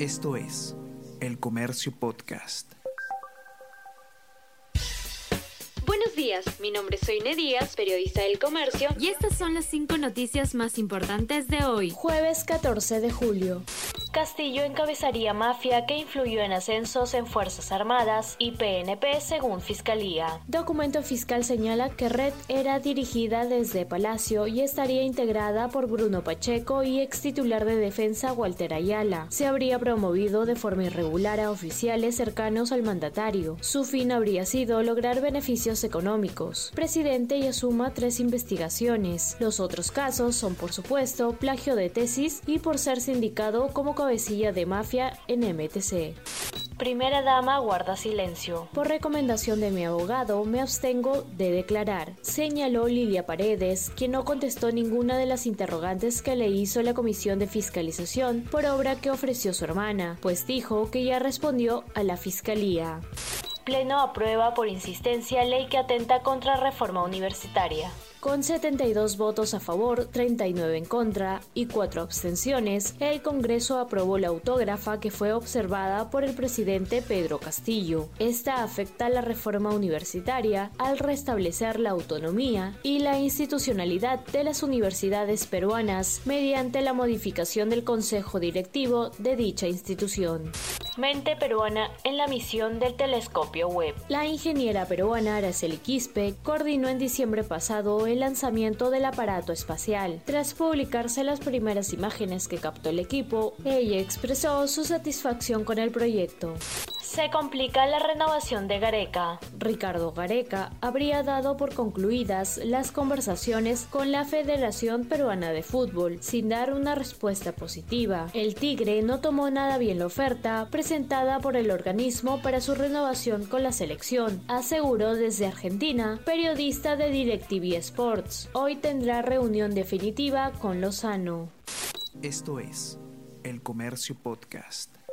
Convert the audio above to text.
Esto es El Comercio Podcast. Buenos días, mi nombre es Soine Díaz, periodista del comercio, y estas son las cinco noticias más importantes de hoy, jueves 14 de julio. Castillo encabezaría mafia que influyó en ascensos en Fuerzas Armadas y PNP según Fiscalía. Documento fiscal señala que Red era dirigida desde Palacio y estaría integrada por Bruno Pacheco y ex titular de defensa Walter Ayala. Se habría promovido de forma irregular a oficiales cercanos al mandatario. Su fin habría sido lograr beneficios económicos. Presidente y asuma tres investigaciones. Los otros casos son, por supuesto, plagio de tesis y por ser sindicado como cabecilla de mafia en MTC. Primera dama guarda silencio. Por recomendación de mi abogado, me abstengo de declarar, señaló Lilia Paredes, quien no contestó ninguna de las interrogantes que le hizo la Comisión de Fiscalización por obra que ofreció su hermana, pues dijo que ya respondió a la Fiscalía. Pleno aprueba por insistencia ley que atenta contra reforma universitaria. Con 72 votos a favor, 39 en contra y 4 abstenciones, el Congreso aprobó la autógrafa que fue observada por el presidente Pedro Castillo. Esta afecta la reforma universitaria al restablecer la autonomía y la institucionalidad de las universidades peruanas mediante la modificación del Consejo Directivo de dicha institución. Mente peruana en la misión del telescopio web. La ingeniera peruana Araceli Quispe coordinó en diciembre pasado el lanzamiento del aparato espacial. Tras publicarse las primeras imágenes que captó el equipo, ella expresó su satisfacción con el proyecto. Se complica la renovación de Gareca. Ricardo Gareca habría dado por concluidas las conversaciones con la Federación Peruana de Fútbol, sin dar una respuesta positiva. El Tigre no tomó nada bien la oferta presentada por el organismo para su renovación con la selección, aseguró desde Argentina, periodista de DirecTV Sports. Hoy tendrá reunión definitiva con Lozano. Esto es El Comercio Podcast.